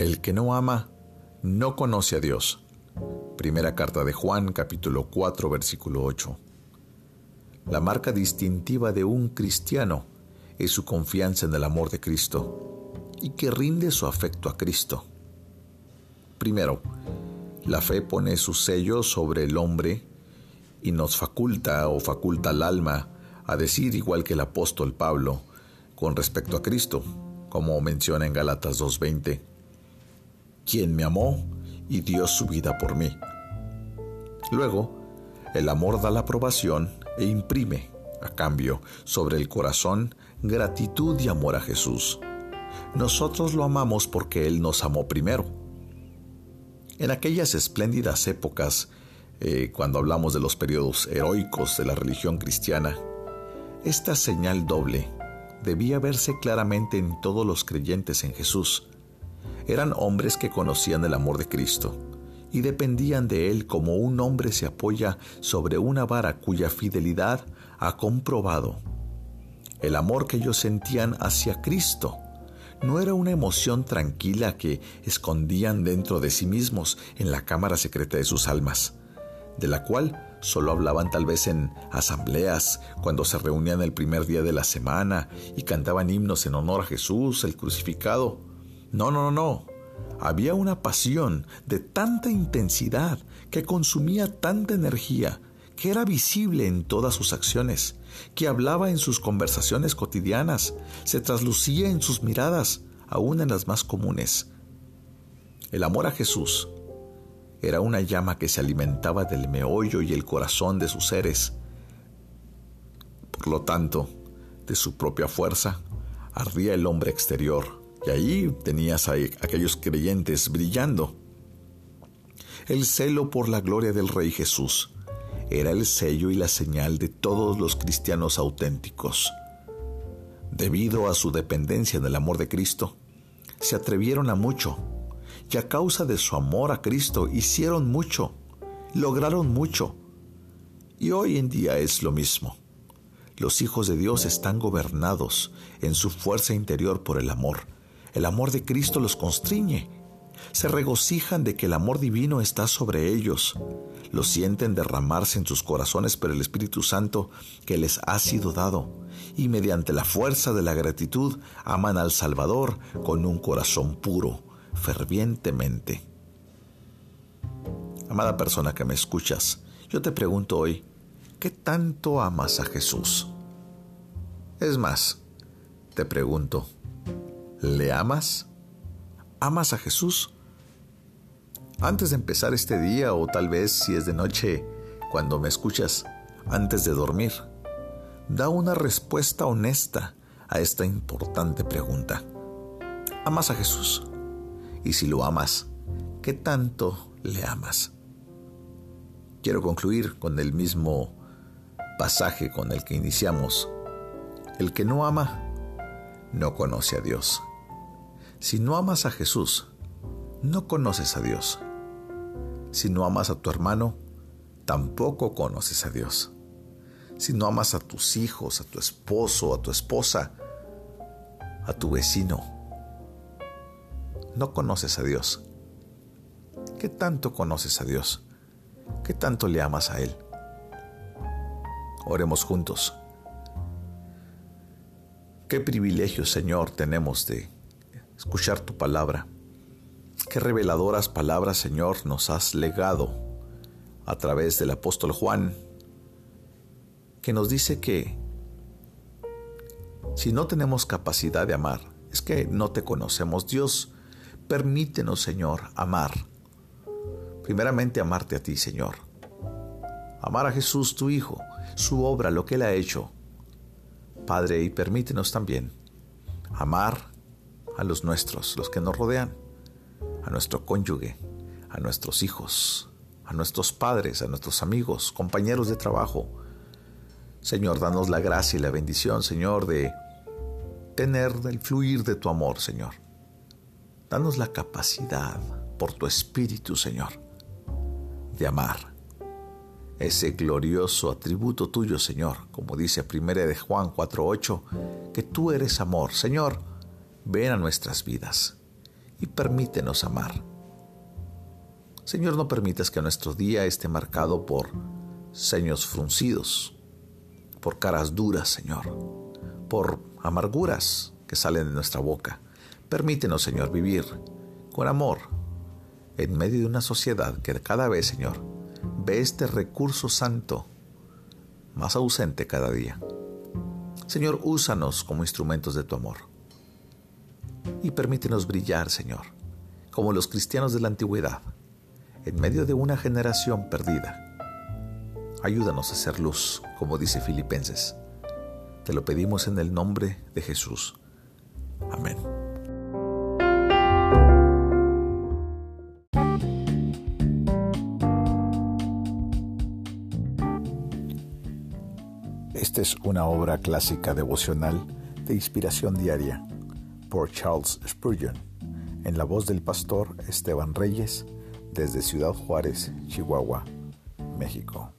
El que no ama no conoce a Dios. Primera carta de Juan capítulo 4 versículo 8. La marca distintiva de un cristiano es su confianza en el amor de Cristo y que rinde su afecto a Cristo. Primero, la fe pone su sello sobre el hombre y nos faculta o faculta al alma a decir igual que el apóstol Pablo con respecto a Cristo, como menciona en Galatas 2.20 quien me amó y dio su vida por mí. Luego, el amor da la aprobación e imprime, a cambio, sobre el corazón gratitud y amor a Jesús. Nosotros lo amamos porque Él nos amó primero. En aquellas espléndidas épocas, eh, cuando hablamos de los periodos heroicos de la religión cristiana, esta señal doble debía verse claramente en todos los creyentes en Jesús, eran hombres que conocían el amor de Cristo y dependían de Él como un hombre se apoya sobre una vara cuya fidelidad ha comprobado. El amor que ellos sentían hacia Cristo no era una emoción tranquila que escondían dentro de sí mismos en la cámara secreta de sus almas, de la cual solo hablaban tal vez en asambleas, cuando se reunían el primer día de la semana y cantaban himnos en honor a Jesús, el crucificado. No, no, no, no. Había una pasión de tanta intensidad que consumía tanta energía, que era visible en todas sus acciones, que hablaba en sus conversaciones cotidianas, se traslucía en sus miradas, aún en las más comunes. El amor a Jesús era una llama que se alimentaba del meollo y el corazón de sus seres. Por lo tanto, de su propia fuerza, ardía el hombre exterior, y ahí tenías a aquellos creyentes brillando. El celo por la gloria del Rey Jesús era el sello y la señal de todos los cristianos auténticos. Debido a su dependencia del amor de Cristo, se atrevieron a mucho y a causa de su amor a Cristo hicieron mucho, lograron mucho. Y hoy en día es lo mismo. Los hijos de Dios están gobernados en su fuerza interior por el amor el amor de Cristo los constriñe. Se regocijan de que el amor divino está sobre ellos. Lo sienten derramarse en sus corazones por el Espíritu Santo que les ha sido dado. Y mediante la fuerza de la gratitud aman al Salvador con un corazón puro, fervientemente. Amada persona que me escuchas, yo te pregunto hoy, ¿qué tanto amas a Jesús? Es más, te pregunto, ¿Le amas? ¿Amas a Jesús? Antes de empezar este día o tal vez si es de noche, cuando me escuchas, antes de dormir, da una respuesta honesta a esta importante pregunta. ¿Amas a Jesús? Y si lo amas, ¿qué tanto le amas? Quiero concluir con el mismo pasaje con el que iniciamos. El que no ama, no conoce a Dios si no amas a Jesús, no conoces a Dios. Si no amas a tu hermano, tampoco conoces a Dios. Si no amas a tus hijos, a tu esposo, a tu esposa, a tu vecino, no conoces a Dios. ¿Qué tanto conoces a Dios? ¿Qué tanto le amas a Él? Oremos juntos. Qué privilegio, Señor, tenemos de escuchar tu palabra. Qué reveladoras palabras, Señor, nos has legado a través del apóstol Juan, que nos dice que si no tenemos capacidad de amar, es que no te conocemos. Dios, permítenos, Señor, amar. Primeramente amarte a ti, Señor. Amar a Jesús, tu Hijo, su obra, lo que Él ha hecho. Padre, y permítenos también amar a los nuestros, los que nos rodean, a nuestro cónyuge, a nuestros hijos, a nuestros padres, a nuestros amigos, compañeros de trabajo. Señor, danos la gracia y la bendición, Señor, de tener el fluir de tu amor, Señor. Danos la capacidad por tu Espíritu, Señor, de amar ese glorioso atributo tuyo, Señor, como dice 1 de Juan 4:8, que tú eres amor, Señor ven a nuestras vidas y permítenos amar. Señor, no permitas que nuestro día esté marcado por ceños fruncidos, por caras duras, Señor, por amarguras que salen de nuestra boca. Permítenos, Señor, vivir con amor en medio de una sociedad que cada vez, Señor, ve este recurso santo más ausente cada día. Señor, úsanos como instrumentos de tu amor. Y permítenos brillar, Señor, como los cristianos de la antigüedad, en medio de una generación perdida. Ayúdanos a ser luz, como dice Filipenses. Te lo pedimos en el nombre de Jesús. Amén. Esta es una obra clásica devocional de inspiración diaria por Charles Spurgeon, en la voz del pastor Esteban Reyes, desde Ciudad Juárez, Chihuahua, México.